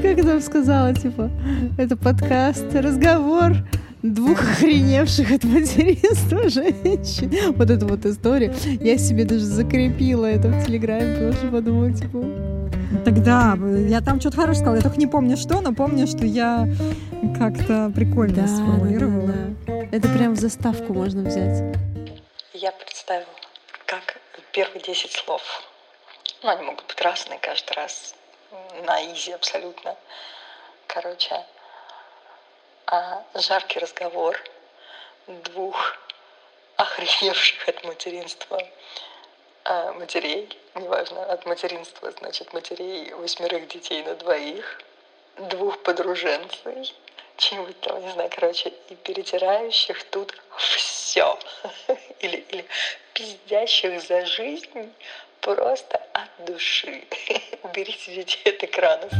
И как там сказала, типа, это подкаст, разговор двух охреневших от материнства женщин. Вот эту вот историю. Я себе даже закрепила это в Телеграме, потому что подумала, типа... Тогда я там что-то хорошее сказала. Я только не помню что, но помню, что я как-то прикольно да, сформулировала. Да, да, да. Это прям в заставку можно взять. Я представила, как первые 10 слов. Ну, они могут быть разные каждый раз. На изи абсолютно. Короче, а жаркий разговор двух охреневших от материнства а, матерей, неважно, от материнства, значит, матерей восьмерых детей на двоих, двух подруженцев, чего-нибудь там, не знаю, короче, и перетирающих тут все. Или, или пиздящих за жизнь просто от души. Уберите детей от экранов.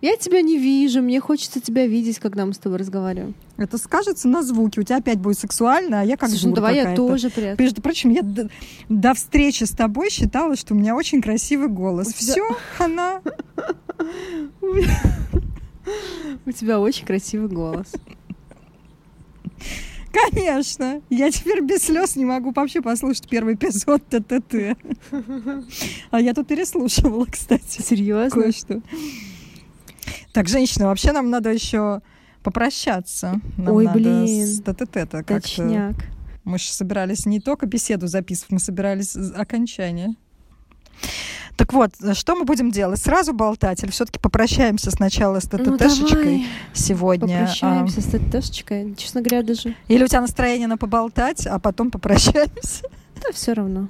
Я тебя не вижу, мне хочется тебя видеть, когда мы с тобой разговариваем. Это скажется на звуке. У тебя опять будет сексуально, а я как Слушай, ну давай я тоже приятно. Между прочим, я до, до встречи с тобой считала, что у меня очень красивый голос. Все, она. У тебя очень красивый голос. Конечно. Я теперь без слез не могу вообще послушать первый эпизод ТТТ. А я тут переслушивала, кстати. Серьезно? Кое-что. Так, женщины, вообще нам надо еще попрощаться. Нам Ой, надо блин. С ТТТ-то Точняк. Мы же собирались не только беседу записывать, мы собирались окончание. Так вот, что мы будем делать? Сразу болтать или все-таки попрощаемся сначала с ТТТшечкой ну, сегодня? Попрощаемся а... с ТТТшечкой, честно говоря, даже. Или у тебя настроение на поболтать, а потом попрощаемся? Да, все равно,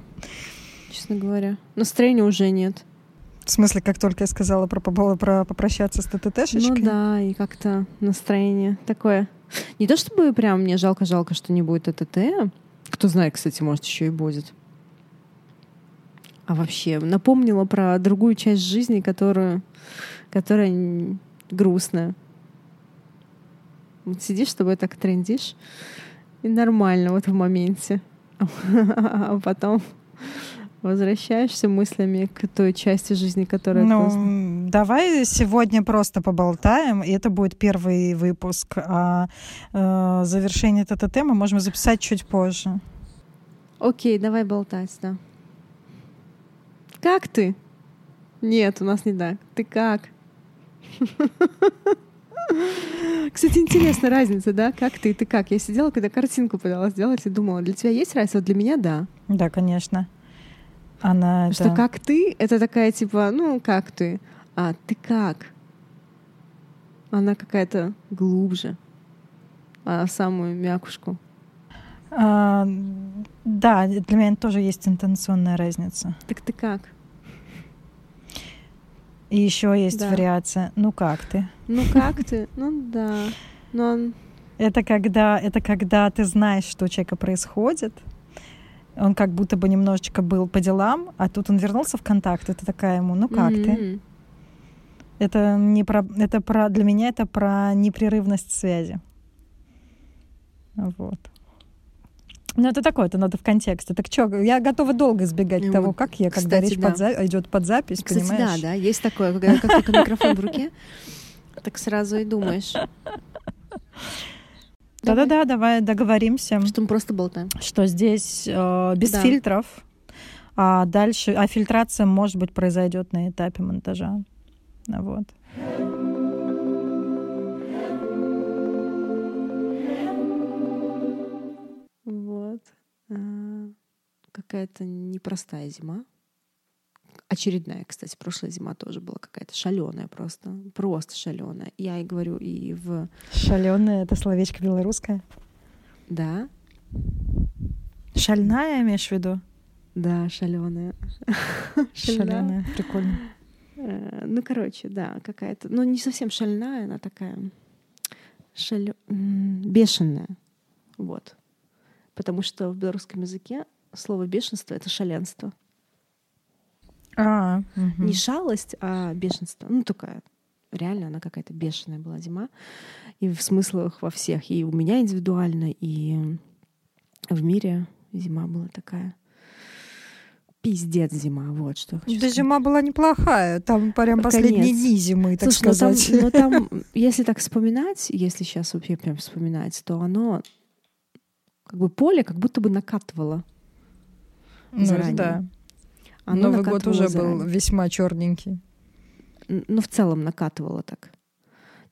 честно говоря. Настроения уже нет. В смысле, как только я сказала про, про попрощаться с ТТТшечкой? Ну да, и как-то настроение такое. Не то чтобы прям мне жалко-жалко, что не будет ТТТ. Кто знает, кстати, может, еще и будет. А вообще, напомнила про другую часть жизни, которую, которая грустная. Вот сидишь с тобой так трендишь, и нормально вот в моменте. А потом возвращаешься мыслями к той части жизни, которая Ну, просто... давай сегодня просто поболтаем, и это будет первый выпуск. А э, завершение ТТТ мы можем записать чуть позже. Окей, давай болтать, да. Как ты? Нет, у нас не так. Ты как? Кстати, интересная разница, да? Как ты, ты как? Я сидела, когда картинку пыталась сделать и думала, для тебя есть разница? Вот для меня да. Да, конечно. Она Что как ты, это такая типа, ну, как ты, а ты как? Она какая-то глубже, а самую мякушку. А, да, для меня тоже есть интенционная разница. Так ты как? И еще есть да. вариация. Ну как ты? Ну как ты? Ну да. Но он... Это когда, это когда ты знаешь, что у человека происходит, он как будто бы немножечко был по делам, а тут он вернулся в контакт, это такая ему, ну как mm-hmm. ты? Это не про, это про, для меня это про непрерывность связи. Вот. Ну, это такое, это надо в контексте. Так что, я готова долго избегать ну, того, как я, когда кстати, речь да. под за... идет под запись, кстати, понимаешь? да, да, есть такое, как только микрофон в руке, так сразу и думаешь. Да-да-да, давай договоримся. Что мы просто болтаем. Что здесь э, без да. фильтров, а дальше, а фильтрация, может быть, произойдет на этапе монтажа. Вот. Какая-то непростая зима очередная, кстати, прошлая зима тоже была какая-то шаленая просто, просто шаленая. Я и говорю и в... Шаленая — это словечко белорусское? Да. Шальная, имеешь в виду? Да, шаленая. Шаленая, прикольно. Э, ну, короче, да, какая-то, ну, не совсем шальная, она такая шалё... бешеная. Вот. Потому что в белорусском языке слово бешенство — это шаленство. А, угу. Не шалость, а бешенство. Ну, такая реально она какая-то бешеная была зима. И в смыслах во всех. И у меня индивидуально, и в мире зима была такая пиздец зима, вот что я хочу Да сказать. зима была неплохая. Там прям Под последние конец. дни зимы, так Слушай, ну там- сказать. но там, если так вспоминать, если сейчас вообще прям вспоминать, то оно как бы поле как будто бы накатывало. Ну, заранее. да. Оно Новый год уже был заранее. весьма черненький. Ну, в целом накатывало так.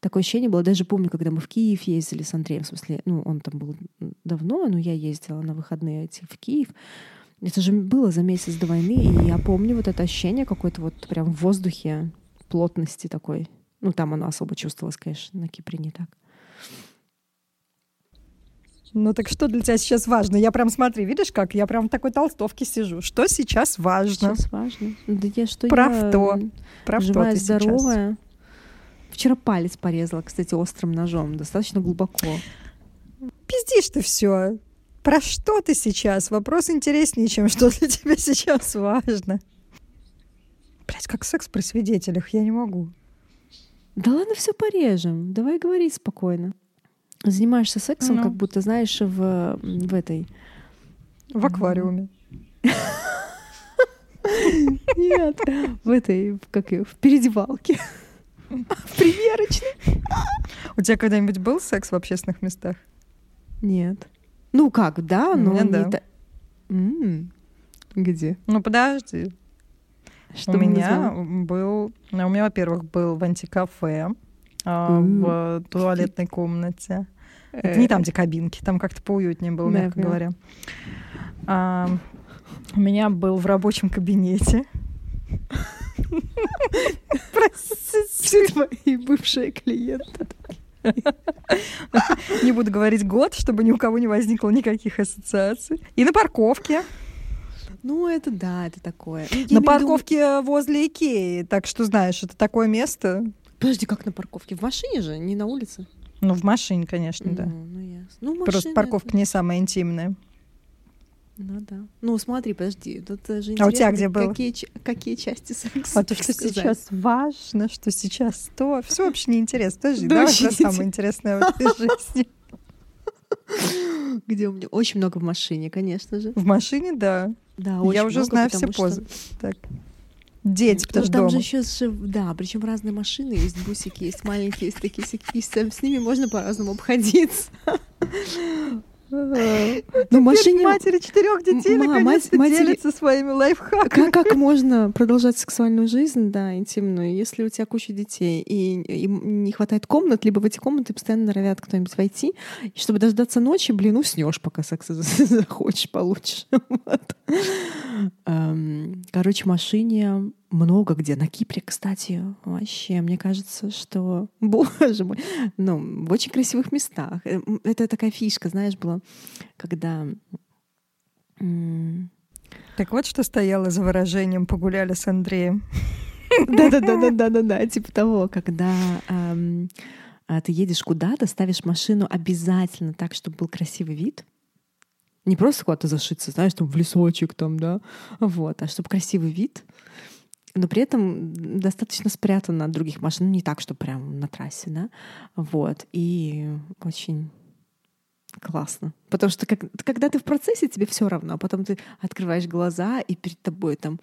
Такое ощущение было. Даже помню, когда мы в Киев ездили с Андреем, в смысле, ну, он там был давно, но я ездила на выходные эти в Киев. Это же было за месяц до войны, и я помню вот это ощущение какой-то вот прям в воздухе плотности такой. Ну, там оно особо чувствовалось, конечно, на Кипре не так. Ну так что для тебя сейчас важно? Я прям смотри, видишь как? Я прям в такой толстовке сижу. Что сейчас важно? Сейчас важно. Да я что Про я что? Про что живая, сейчас? здоровая. Вчера палец порезала, кстати, острым ножом, достаточно глубоко. Пиздишь ты все. Про что ты сейчас? Вопрос интереснее, чем что для тебя сейчас важно. Блять, как секс при свидетелях, я не могу. Да ладно, все порежем. Давай говори спокойно. Занимаешься сексом, Ну. как будто, знаешь, в, в этой... В аквариуме. Нет, в этой, как ее, в переодевалке. В примерочной. У тебя когда-нибудь был секс в общественных местах? Нет. Ну как, да, но не да. та- Где? Ну подожди. Что у меня был, ну, у меня, во-первых, был в антикафе, а, в туалетной комнате. Это не там, где кабинки, там как-то поуютнее было, Э. Да, мягко говоря. А, у меня был в рабочем кабинете. Все твои бывшие клиенты. Не буду говорить год, чтобы ни у кого не возникло никаких ассоциаций. И на парковке. Ну, это да, это такое. Ну, я на виду- парковке возле Икеи. Так что, знаешь, это такое место. Подожди, как на парковке? В машине же, не на улице? Ну, в машине, конечно, да. Ну, ну, ясно. Ну, Просто машина парковка это- не самая интимная. Ну да. Ну смотри, подожди, тут же А у тебя где было? Какие, какие части секса? А то, что сказать. сейчас важно, что сейчас то. Все вообще неинтересно. Подожди, Да давай про самое интересное в этой жизни. Где у меня очень много в машине, конечно же. В машине, да. Да, очень Я уже много, знаю все что- позы. Так. Дети, Ну, потому что там дома. же еще да, причем разные машины, есть бусики, есть маленькие, есть такие, с ними можно по-разному обходиться. Ну, машине... матери четырех детей Ма- наконец-то матери- делятся своими лайфхаками. Как, как можно продолжать сексуальную жизнь, да, интимную, если у тебя куча детей и, им не хватает комнат, либо в эти комнаты постоянно норовят кто-нибудь войти, и чтобы дождаться ночи, блин, уснешь, пока секса захочешь, получишь. Вот. Эм, Короче, машине много где. На Кипре, кстати, вообще, мне кажется, что, боже мой, ну, в очень красивых местах. Э, Это такая фишка, знаешь, была, когда Так вот, что стояло за выражением «погуляли с Андреем». Да-да-да-да-да-да, типа того, когда эм, а, ты едешь куда-то, ставишь машину обязательно так, чтобы был красивый вид. Не просто куда-то зашиться, знаешь, там в лесочек там, да, вот, а чтобы красивый вид, но при этом достаточно спрятан от других машин, ну, не так, что прям на трассе, да, вот, и очень классно. Потому что как, когда ты в процессе, тебе все равно, а потом ты открываешь глаза, и перед тобой там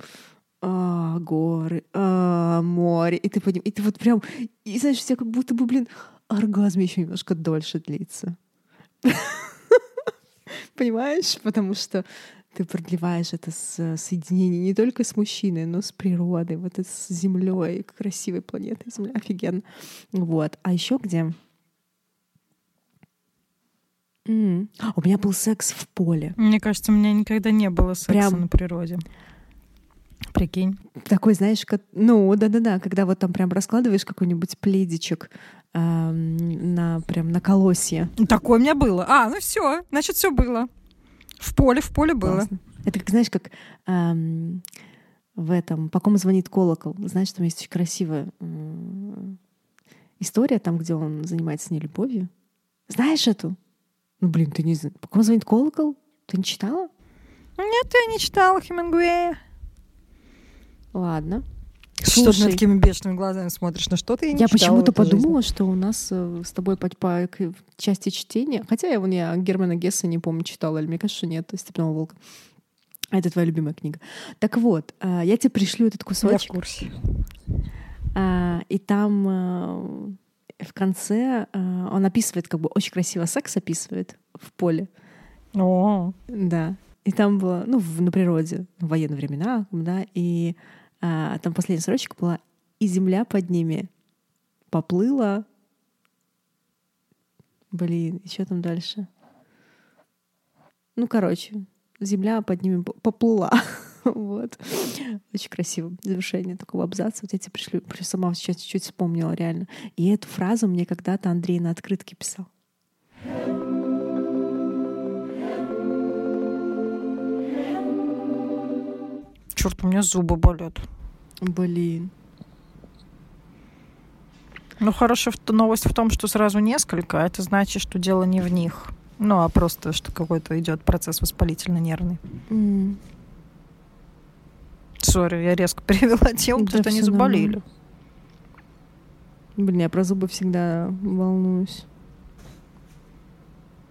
а, горы, а, море, и ты поним... и ты вот прям, и знаешь, у тебя как будто бы, блин, оргазм еще немножко дольше длится. Понимаешь? Потому что ты продлеваешь это с- соединение не только с мужчиной, но с природой, вот это с землей, красивой планетой Земля, офигенно. Вот. А еще где? М. У меня был секс в поле. Мне кажется, у меня никогда не было секса Прям- на природе. Прикинь. Такой, знаешь, как, ну, да-да-да, когда вот там прям раскладываешь какой-нибудь пледичек эм, на прям на колосье. Такое у меня было. А, ну все, значит, все было. В поле, в поле было. Классно. Это как, знаешь, как эм, в этом «По кому звонит колокол». Знаешь, там есть очень красивая м, история, там, где он занимается с ней любовью. Знаешь эту? Ну, блин, ты не знаешь. «По кому звонит колокол»? Ты не читала? Нет, я не читала Хемингуэя. Ладно. Что ты Слушай. такими бешеными глазами смотришь? На что ты я не Я почему-то подумала, что у нас э, с тобой по, по части чтения, хотя я вон я Германа Гесса не помню, читала, или мне кажется, что нет, «Степного волка». Это твоя любимая книга. Так вот, а, я тебе пришлю этот кусочек. Я в курсе. А, и там а, в конце он описывает, как бы очень красиво секс описывает в поле. О. Да. И там было, ну, в, на природе, в военные времена, да, и а, там последний строчка была «И земля под ними поплыла». Блин, что там дальше? Ну, короче, земля под ними поплыла. вот. Очень красиво завершение такого абзаца. Вот я тебе пришлю, сама сейчас чуть-чуть вспомнила реально. И эту фразу мне когда-то Андрей на открытке писал. Черт, у меня зубы болят. Блин. Ну, хорошая новость в том, что сразу несколько. А это значит, что дело не в них. Ну, а просто, что какой-то идет процесс воспалительно-нервный. Mm. Сори, я резко перевела тему, да потому что они заболели. Нормально. Блин, я про зубы всегда волнуюсь.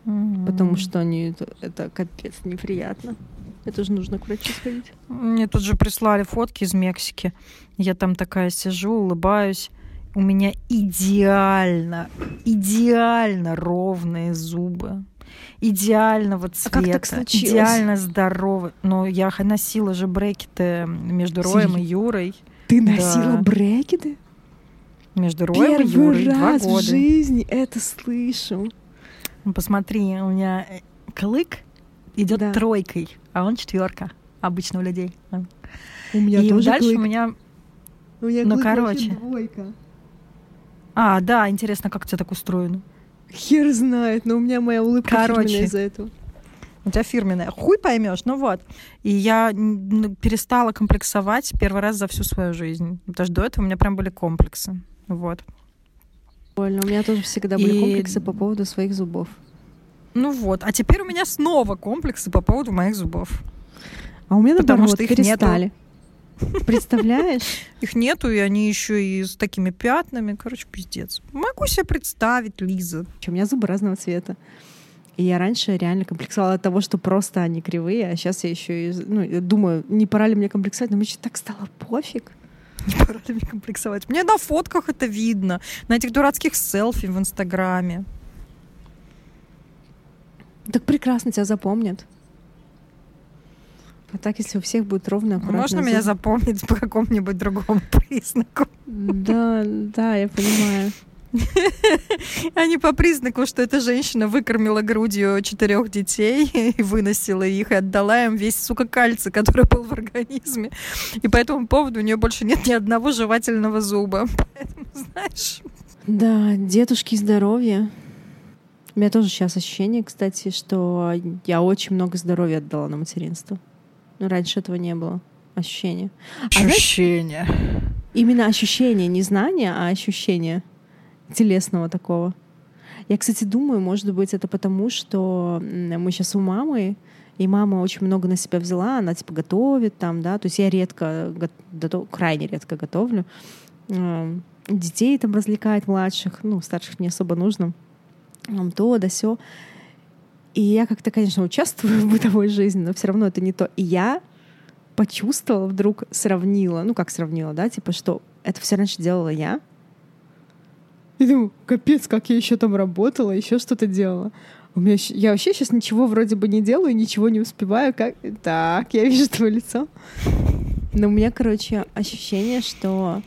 Mm-hmm. Потому что они это, это капец неприятно. Это же нужно к врачу сходить. Мне тут же прислали фотки из Мексики. Я там такая сижу, улыбаюсь. У меня идеально, идеально ровные зубы. Идеального цвета. А как так случилось? Идеально здоровый. Но я носила же брекеты между Роем и Юрой. Ты носила да. брекеты? Между Роем Первый и Юрой раз два года. в жизни это слышу. Ну, посмотри, у меня э, клык идет да. тройкой, а он четверка обычно у людей. У меня и тоже дальше клык. у меня... У меня ну, клык короче. двойка. А, да, интересно, как у тебя так устроено. Хер знает, но у меня моя улыбка Короче, из-за этого. У тебя фирменная. Хуй поймешь, ну вот. И я перестала комплексовать первый раз за всю свою жизнь. Потому что до этого у меня прям были комплексы. Вот. Больно. У меня тоже всегда были и... комплексы по поводу своих зубов. Ну вот. А теперь у меня снова комплексы по поводу моих зубов. А у меня, Потому наоборот, что их перестали. Нету. Представляешь? Их нету, и они еще и с такими пятнами. Короче, пиздец. Могу себе представить, Лиза. У меня зубы разного цвета. И я раньше реально комплексовала от того, что просто они кривые, а сейчас я еще и ну, думаю, не пора ли мне комплексовать, но мне что так стало пофиг. Не пора ли мне комплексовать? Мне на фотках это видно, на этих дурацких селфи в Инстаграме. Так прекрасно тебя запомнят. А так, если у всех будет ровно, аккуратно. Можно зуб... меня запомнить по какому-нибудь другому признаку? Да, да, я понимаю. А не по признаку, что эта женщина выкормила грудью четырех детей и выносила их, и отдала им весь, сука, кальций, который был в организме. И по этому поводу у нее больше нет ни одного жевательного зуба. Поэтому, знаешь... Да, дедушки здоровья. У меня тоже сейчас ощущение, кстати, что я очень много здоровья отдала на материнство. Но раньше этого не было. Ощущение. Ощущение. А, знаешь, именно ощущение, не знание, а ощущение телесного такого. Я, кстати, думаю, может быть, это потому, что мы сейчас у мамы, и мама очень много на себя взяла, она типа готовит там, да, то есть я редко, готов, крайне редко готовлю. Детей там развлекает младших, ну, старших не особо нужно. То, да все. И я как-то, конечно, участвую в бытовой жизни, но все равно это не то. И я почувствовала, вдруг сравнила, ну как сравнила, да, типа, что это все раньше делала я. И думаю, капец, как я еще там работала, еще что-то делала. У меня я вообще сейчас ничего вроде бы не делаю, ничего не успеваю. Как... Так, я вижу твое лицо. Но у меня, короче, ощущение, что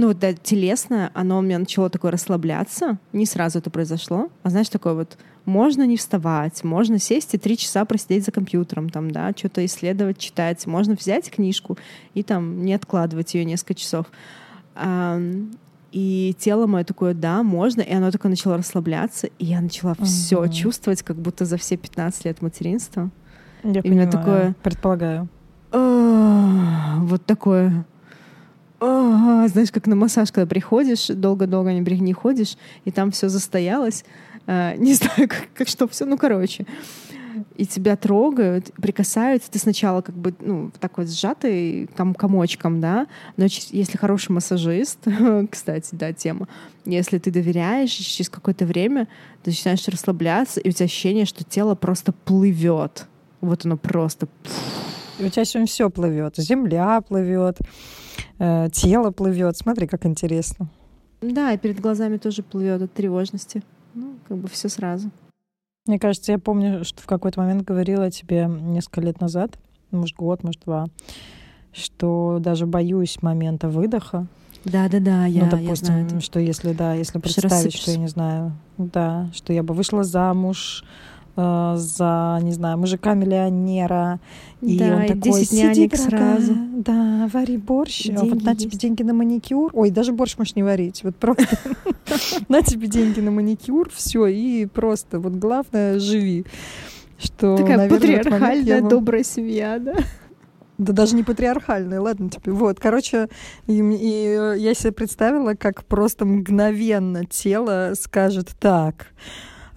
ну, да, телесное, оно у меня начало такое расслабляться. Не сразу это произошло. А знаешь, такое вот можно не вставать, можно сесть и три часа просидеть за компьютером, там, да, что-то исследовать, читать. Можно взять книжку и там не откладывать ее несколько часов. И тело мое такое, да, можно, и оно такое начало расслабляться, и я начала uh-huh. все чувствовать, как будто за все 15 лет материнства. Я и понимаю, такое, предполагаю. Вот такое а, знаешь, как на массаж, когда приходишь, долго-долго не ходишь, и там все застоялось, а, не знаю, как, как что, все, ну, короче. И тебя трогают, прикасаются, ты сначала как бы, ну, такой сжатый ком комочком, да, но если хороший массажист, кстати, да, тема, если ты доверяешь, через какое-то время ты начинаешь расслабляться, и у тебя ощущение, что тело просто плывет. Вот оно просто... У тебя сегодня все плывет. Земля плывет, э, тело плывет. Смотри, как интересно. Да, и перед глазами тоже плывет от тревожности. Ну, как бы все сразу. Мне кажется, я помню, что в какой-то момент говорила тебе несколько лет назад, может, год, может, два, что даже боюсь момента выдоха. Да, да, да, я, ну, допустим, я знаю что если, да, если представить, что я не знаю, да, что я бы вышла замуж, э, за, не знаю, мужика-миллионера. И да, он и такой, 10 сиди, дорогая, сразу. да, вари борщ, а вот Деньги на тебе есть. деньги на маникюр. Ой, даже борщ можешь не варить, вот просто на тебе деньги на маникюр, все, и просто вот главное, живи. Что, Такая наверное, патриархальная, добрая семья, да? да даже не патриархальная, ладно тебе. Вот, короче, и, и, э, я себе представила, как просто мгновенно тело скажет так.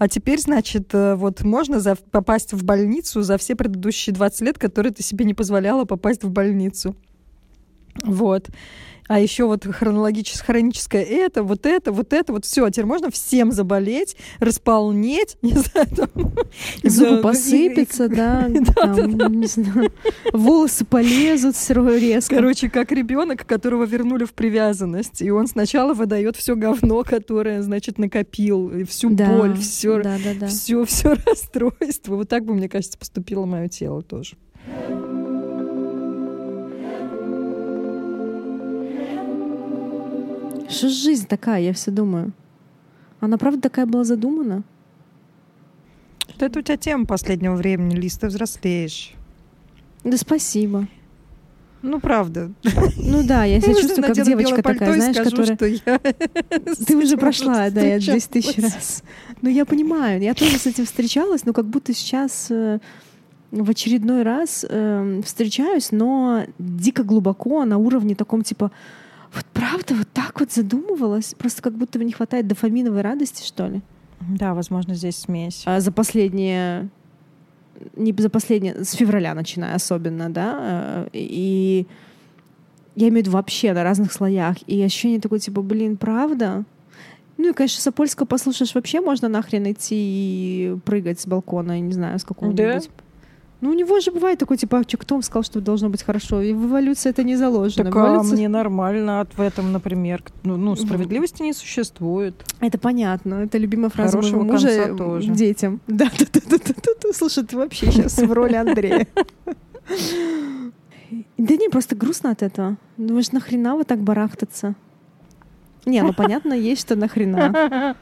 А теперь, значит, э, вот можно за- попасть в больницу за все предыдущие 20 лет, которые ты себе не позволяла попасть в больницу. Вот. А еще вот хронологическое, хроническое это, вот это, вот это, вот все. А теперь можно всем заболеть, располнеть, не знаю, там. Зубы посыпятся, да, там, не знаю, волосы полезут резко. Короче, как ребенок, которого вернули в привязанность, и он сначала выдает все говно, которое, значит, накопил, всю боль, все, все, все расстройство. Вот так бы, мне кажется, поступило мое тело тоже. Что жизнь такая, я все думаю. Она правда такая была задумана? Вот это у тебя тема последнего времени, Лиз, ты взрослеешь. Да спасибо. Ну, правда. Ну да, я себя чувствую как девочка такая, знаешь, скажу, которая... что я Ты уже прошла, да, я 10 тысяч раз. Ну, я понимаю, я тоже с этим встречалась, но как будто сейчас э, в очередной раз э, встречаюсь, но дико глубоко на уровне таком типа вот правда вот так вот задумывалась, просто как будто бы не хватает дофаминовой радости, что ли. Да, возможно, здесь смесь. А за последние не за последние, с февраля начиная особенно, да, э, и я имею в виду вообще на разных слоях, и ощущение такое, типа, блин, правда? Ну и, конечно, Сапольского послушаешь, вообще можно нахрен идти и прыгать с балкона, я не знаю, с какого-нибудь. Ну, у него же бывает такой, типа, а вам сказал, что должно быть хорошо? И в эволюции это не заложено. Так а эволюции- мне нормально от в этом, например. Ну, ну, справедливости не существует. Это понятно. Это любимая фраза Хорошего моего мужа м, тоже. детям. Да, да, да, да, да, да, да. Слушай, ты вообще сейчас в роли Андрея. Да не, просто грустно от этого. Думаешь, нахрена вот так барахтаться? Не, ну понятно, есть что нахрена.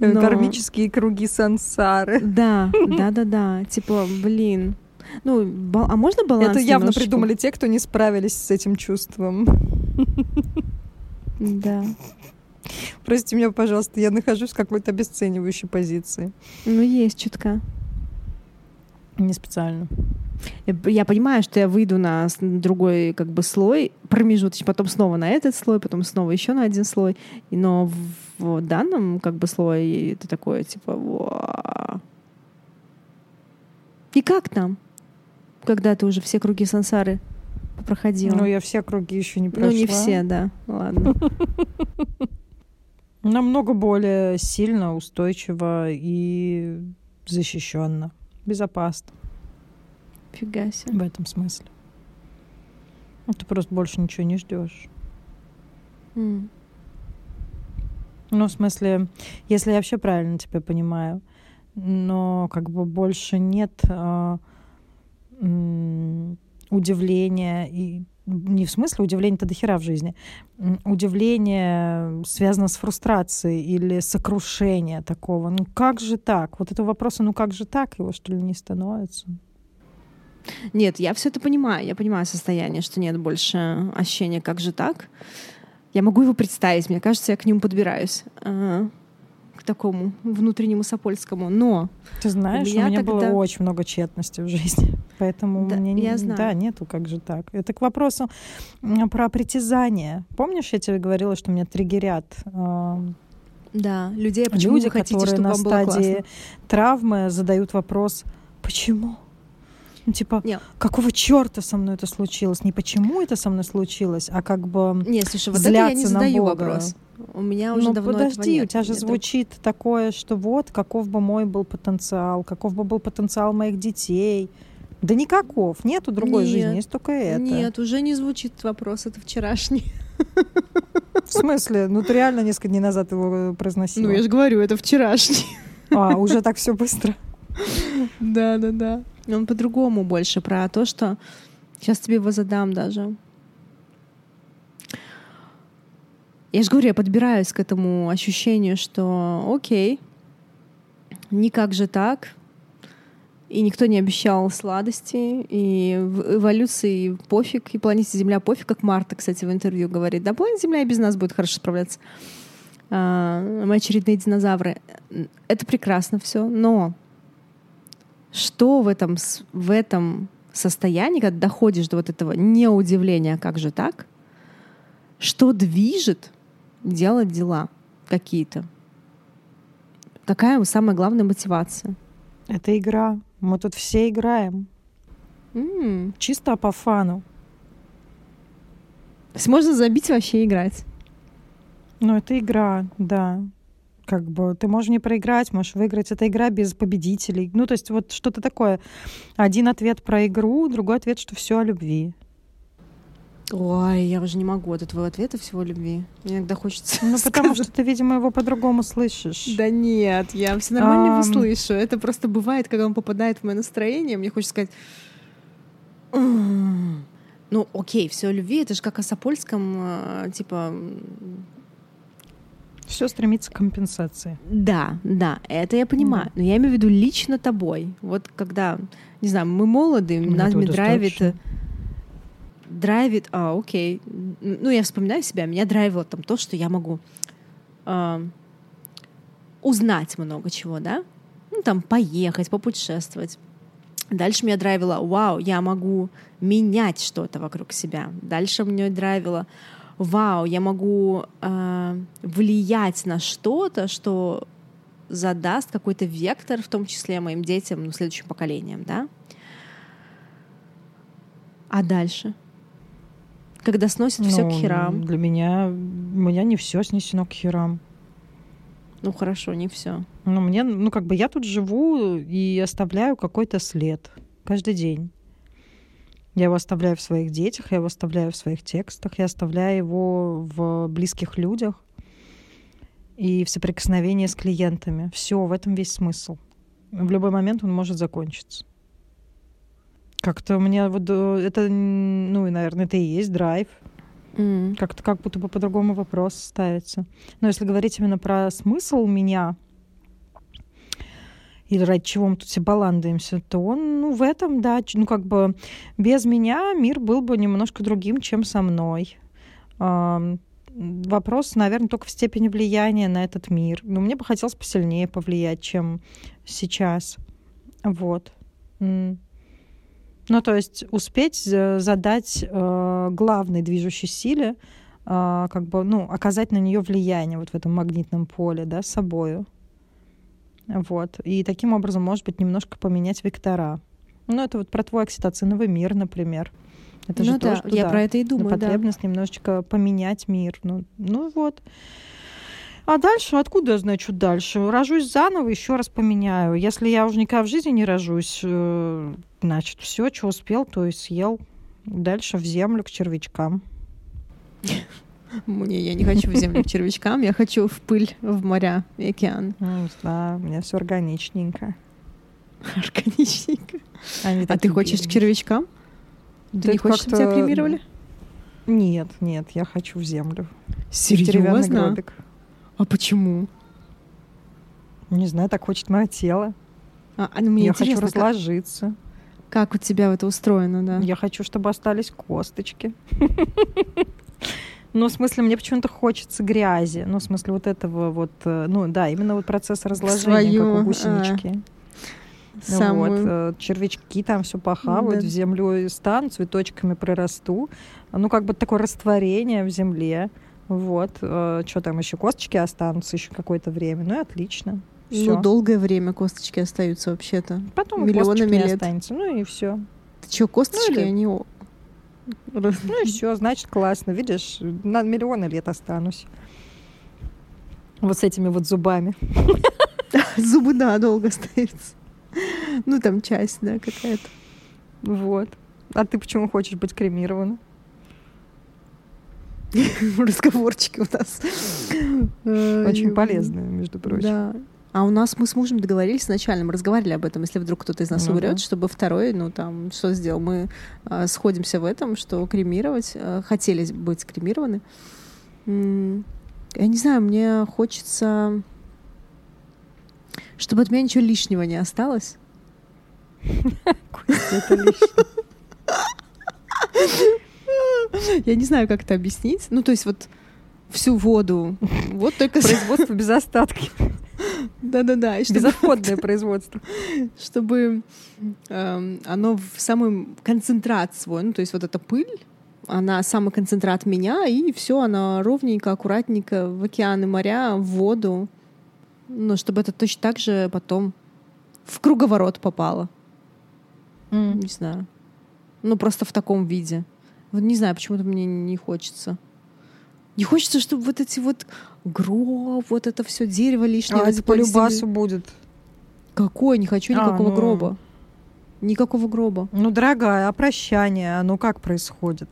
Но- Кармические круги сансары. Да, да, да, да. Типа, блин. Ну, а можно баланс Это явно немножечко? придумали те, кто не справились с этим чувством. Да. Простите меня, пожалуйста, я нахожусь в какой-то обесценивающей позиции. Ну, есть чутка. Не специально. Я- понимаю, что я выйду на другой как бы слой промежуточный, потом снова на этот слой, потом снова еще на один слой. И- Но в, данном как бы слое это такое типа. И как там, когда ты уже все круги сансары проходила? Ну, я все круги еще не прошла. Ну, не все, да. Ладно. Намного более сильно, устойчиво и защищенно. Безопасно Фига себе. в этом смысле. Ну, Ты просто больше ничего не ждешь. М. Ну, в смысле, если я вообще правильно тебя понимаю, но как бы больше нет а, м, удивления и не в смысле удивления-то дохера в жизни. Удивление связано с фрустрацией или сокрушение такого. Ну как же так? Вот этого вопроса, ну как же так, его что ли не становится? Нет, я все это понимаю. Я понимаю состояние, что нет больше ощущения, как же так. Я могу его представить. Мне кажется, я к нему подбираюсь. э, к такому внутреннему Сапольскому. Но Ты знаешь, меня у меня тогда- было очень много тщетности в жизни. Поэтому Да, мне не- я знаю. да, нету, как же так. Это к вопросу про притязание. Помнишь, я тебе говорила, что меня триггерят э, да, людей, почему люди, хотите, которые на стадии классно? травмы задают вопрос, почему? Ну, типа, Не. какого черта со мной это случилось? Не почему это со мной случилось, а как бы... Не, слушай, вот это я не задаю Бога. вопрос. У меня уже ну, давно этого подожди, нет. у тебя же Нет, звучит такое, что вот, каков бы мой был потенциал, каков бы был потенциал моих детей. Да никаков, нету другой Нет. жизни, есть только это. Нет, уже не звучит вопрос, это вчерашний. В смысле? Ну, ты реально несколько дней назад его произносила. Ну, я же говорю, это вчерашний. А, уже так все быстро. Да, да, да. Он по-другому больше про то, что сейчас тебе его задам даже. Я же говорю, я подбираюсь к этому ощущению, что окей, никак же так, и никто не обещал сладости, и в эволюции пофиг, и планете Земля пофиг, как Марта, кстати, в интервью говорит. Да, планета Земля и без нас будет хорошо справляться. А, мы очередные динозавры. Это прекрасно все, но что в этом, в этом состоянии, когда доходишь до вот этого неудивления, как же так, что движет делать дела какие-то? Какая самая главная мотивация? Это игра. Мы тут все играем. М, Чисто по фану. То есть можно забить вообще играть. Ну, это игра, да. Как бы ты можешь не проиграть, можешь выиграть. Это игра без победителей. Ну, то есть вот что-то такое. Один ответ про игру, другой ответ, что все о любви. Ой, я уже не могу от этого ответа всего любви. Мне иногда хочется Ну, потому что ты, видимо, его по-другому слышишь. Да нет, я все нормально его Ам. слышу. Это просто бывает, когда он попадает в мое настроение, мне хочется сказать... Ну, окей, все любви, это же как о Сапольском, э, типа, Все стремится к компенсации. Да, да, это я понимаю. Но я имею в виду лично тобой. Вот когда, не знаю, мы молоды, Мне нами этого драйвит... достаточно. Драйвит... А, окей. Ну, я вспоминаю себя. Меня драйвило там то, что я могу а, узнать много чего, да? Ну, там, поехать, попутешествовать. Дальше меня драйвило, вау, я могу менять что-то вокруг себя. Дальше меня драйвило, вау, я могу э, влиять на что-то, что задаст какой-то вектор, в том числе моим детям, ну, следующим поколениям, да? А дальше? Когда сносит все Ну, к херам. Для меня, у меня не все снесено к херам. Ну хорошо, не все. Ну, мне, ну, как бы я тут живу и оставляю какой-то след каждый день. Я его оставляю в своих детях, я его оставляю в своих текстах, я оставляю его в близких людях и в соприкосновении с клиентами. Все, в этом весь смысл. В любой момент он может закончиться. Как-то у меня вот э, это, ну, и, наверное, это и есть драйв. М. Как-то как будто бы по-другому вопрос ставится. Но если говорить именно про смысл меня, или ради чего мы тут все баландаемся, то он, ну, в этом, да, ну, как бы без меня мир был бы немножко другим, чем со мной. Вопрос, наверное, только в степени влияния на этот мир. Но мне бы хотелось посильнее повлиять, чем сейчас. Вот. М. Ну, то есть успеть за- задать э, главной движущей силе, э, как бы, ну, оказать на нее влияние вот в этом магнитном поле, да, собою. Вот. И таким образом, может быть, немножко поменять вектора. Ну, это вот про твой окситоциновый мир, например. Это ну же да, тоже я туда. про это и на думаю, да. потребность немножечко поменять мир. Ну, ну вот. А дальше, откуда я знаю, что дальше? Рожусь заново, еще раз поменяю. Если я уже никогда в жизни не рожусь, э, значит, все, что успел, то и съел. Дальше в землю к червячкам. Мне я не хочу в землю к червячкам, я хочу в пыль, в моря и океан. Ну, да, у меня все органичненько. Органичненько. Они А ты хочешь к червячкам? Ты не хочешь, чтобы тебя кремировали? Нет, нет, я хочу в землю. Серьезно? А почему? Не знаю, так хочет мое тело. А, а, ну, мне я хочу интересно, как, разложиться. как у тебя это устроено, да? Я хочу, чтобы остались косточки. Ну, в смысле, мне почему-то хочется грязи. Ну, в смысле, вот этого вот, э, ну, да, именно вот процесс разложения, Свою, как а, у гусенички. Вот, Самую. э, червячки там все похавают, Да. в землю стану, цветочками прорасту. Ну, как бы такое растворение в земле. Вот. Что там еще? Косточки останутся еще какое-то время. Ну и отлично. Всё. Ну, долгое время косточки остаются вообще-то. Потом миллионами лет. останется. Ну и все. Ты что, косточки, Ну, или- они... Ну и все, значит, классно. Видишь, на миллионы лет останусь. Вот с этими вот зубами. Зубы, да, долго остаются. Ну, там часть, да, какая-то. Вот. А ты почему хочешь быть кремирована? Разговорчики у нас. Очень полезные, между прочим. Да. А у нас мы с мужем договорились изначально, мы разговаривали об этом, если вдруг кто-то из нас Ну умрет, да. чтобы второй, ну там, что сделал? Мы э, сходимся в этом, что кремировать, э, хотели быть кремированы. Я не знаю, мне хочется, чтобы от меня ничего лишнего не осталось. Это лишнее. Я не знаю, как это объяснить. Ну, то есть вот всю воду, вот только... Производство без остатки. Да-да-да. Безотходное производство. чтобы эм, оно в самый концентрат свой, ну, то есть вот эта пыль, она самый концентрат меня, и все, она ровненько, аккуратненько в океаны, моря, в воду. Ну, чтобы это точно так же потом в круговорот попало. М. Не знаю. Ну, просто в таком виде. Вот не знаю, почему-то мне не хочется. Не хочется, чтобы вот эти вот гроб, вот это все дерево лишнее. А это по любасу будет. Какой? Не хочу А, никакого ну. гроба. Никакого гроба. Ну, дорогая, а прощание, оно как происходит?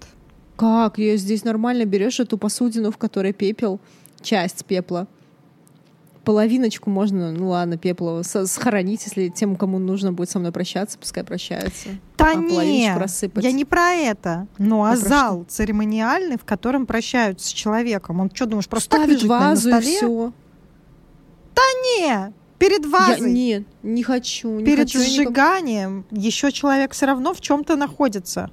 Как? Ее здесь нормально берешь эту посудину, в которой пепел, часть пепла. Половиночку можно, ну ладно, пепла схоронить, если тем, кому нужно будет со мной прощаться, пускай прощаются. Да А нет, рассыпать. я не про это. Ну, а А зал церемониальный, в котором прощаются с человеком. Он что, думаешь, просто так Ставить лежит на- на вазу и столе? все. Не, перед вазой. нет, не хочу. Не Перед хочу я никак- сжиганием еще человек все равно в чем-то находится.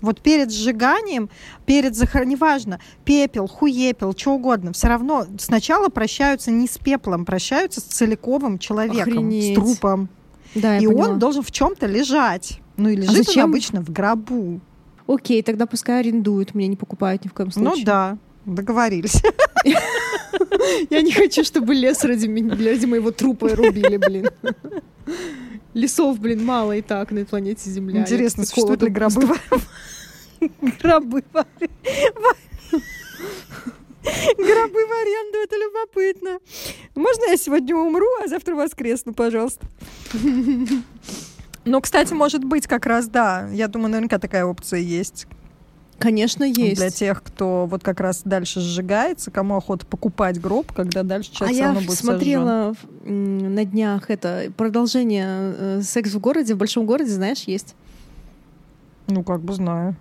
Вот перед сжиганием, перед захоронением, неважно, пепел, хуепел, что угодно, все равно сначала прощаются не с пеплом, прощаются с целиковым человеком, Охренеть. с трупом. Да, и поняла. А он должен в чем-то лежать. Ну и лежит он зачем? обычно в гробу. Окей, тогда пускай арендуют, мне не покупают ни в коем случае. Ну да, договорились. Я не хочу, чтобы лес ради моего трупа рубили, блин. Лесов, блин, мало и так на планете Земля. Интересно, существуют ли такого гробы Гробы в аренду, это любопытно. Можно я сегодня умру, а завтра воскресну, пожалуйста? Ну, кстати, может быть, как раз, да. Я думаю, наверняка такая опция есть. Конечно, есть. Для тех, кто вот как раз дальше сжигается, кому охота покупать гроб, когда дальше А человек все я равно будет сожжен. смотрела м, на днях это продолжение э, «Секс в городе», в большом городе, знаешь, есть. Ну, как бы знаю.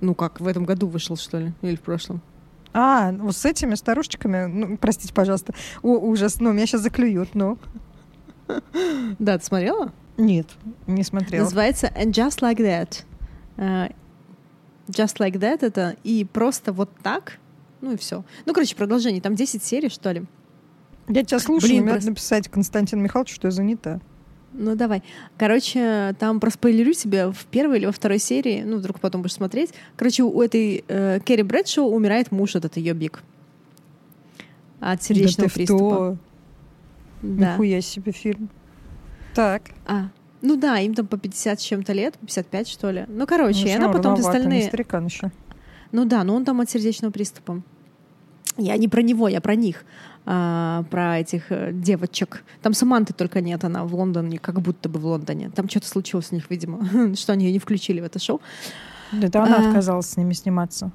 Ну как, в этом году вышел, что ли? Или в прошлом? А, вот с этими старушечками, ну, простите, пожалуйста, О, ужас, ну, меня сейчас заклюют, ну. Да, ты смотрела? Нет, не смотрела. Называется «And Just Like That». Just Like That — это и просто вот так, ну и все. Ну, короче, продолжение. Там 10 серий, что ли. Я тебя слушаю, Блин, мне надо просто- написать Константин Михайлович, что я занята. Ну, давай. Короче, там проспойлерю тебе в первой или во второй серии, ну, вдруг потом будешь смотреть. Короче, у этой э, Керри Брэдшоу умирает муж этот ее биг. От сердечного да ты приступа. что? Да. Нихуя себе фильм. Так. А, ну да, им там по 50 с чем-то лет, 55, что ли. Ну, короче, Ну, и она потом не остальные... старикан еще. Ну да, но он там от сердечного приступа. Я не про него, я про них. А, про этих э, девочек. Там Саманты только нет, она в Лондоне, как будто бы в Лондоне. Там что-то случилось у них, видимо, что они ее не включили в это шоу. Это она А. отказалась с ними сниматься.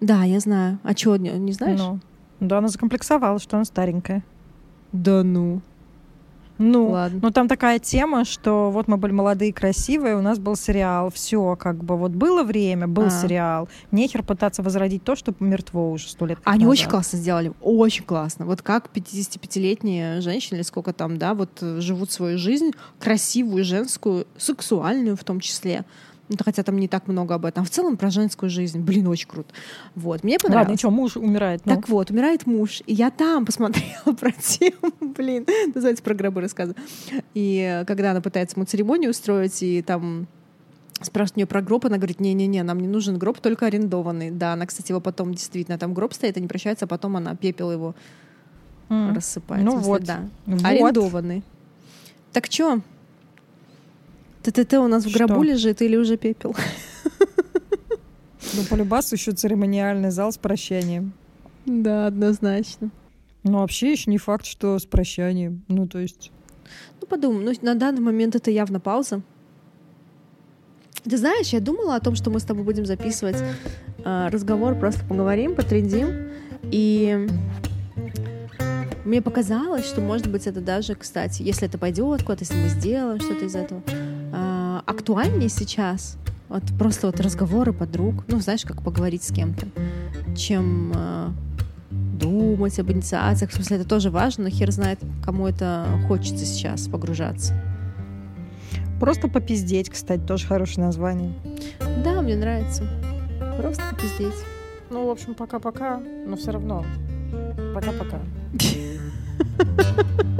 Да, я знаю. А что, не, не знаешь? Ну. Да, она закомплексовала, что она старенькая. Да ну. Ну, Ладно. ну там такая тема, что вот мы были молодые и красивые, у нас был сериал, все, как бы вот было время, был А. сериал. Нехер пытаться возродить то, что мертво уже сто лет. Они назад. очень классно сделали, очень классно. Вот как 55-летние женщины, или сколько там, да, вот э, живут свою жизнь, красивую, женскую, сексуальную в том числе. Ну, хотя там не так много об этом. А в целом про женскую жизнь. Блин, очень круто. Вот, мне понравилось. Ладно, что, муж умирает. ну? Так вот, умирает муж. И я там посмотрела про тему, блин, называется про гробы рассказы. И когда она пытается ему церемонию устроить, и там спрашивают у нее про гроб, она говорит, не-не-не, нам не нужен гроб, только арендованный. Да, она, кстати, его потом действительно, там гроб стоит, они прощаются, а потом она пепел его М. рассыпает. Ну смысле, вот. да. Вот. Арендованный. Так чё? ТТТ у нас в гробу лежит или уже пепел? Ну, по любасу еще церемониальный зал с прощанием. Да, однозначно. Ну, вообще еще не факт, что с прощанием. Ну, то есть... Ну, подумай, ну, на данный момент это явно пауза. Ты знаешь, я думала о том, что мы с тобой будем записывать э, разговор, просто поговорим, потрендим. И мне показалось, что, может быть, это даже, кстати, если это пойдет куда-то, если мы сделаем что-то из этого, актуальнее сейчас. Вот просто вот разговоры подруг, ну, знаешь, как поговорить с кем-то, чем э, думать об инициациях. В смысле, это тоже важно, но хер знает, кому это хочется сейчас погружаться. Просто попиздеть, кстати, тоже хорошее название. Да, мне нравится. Просто попиздеть. Ну, в общем, пока-пока, но все равно. Пока-пока.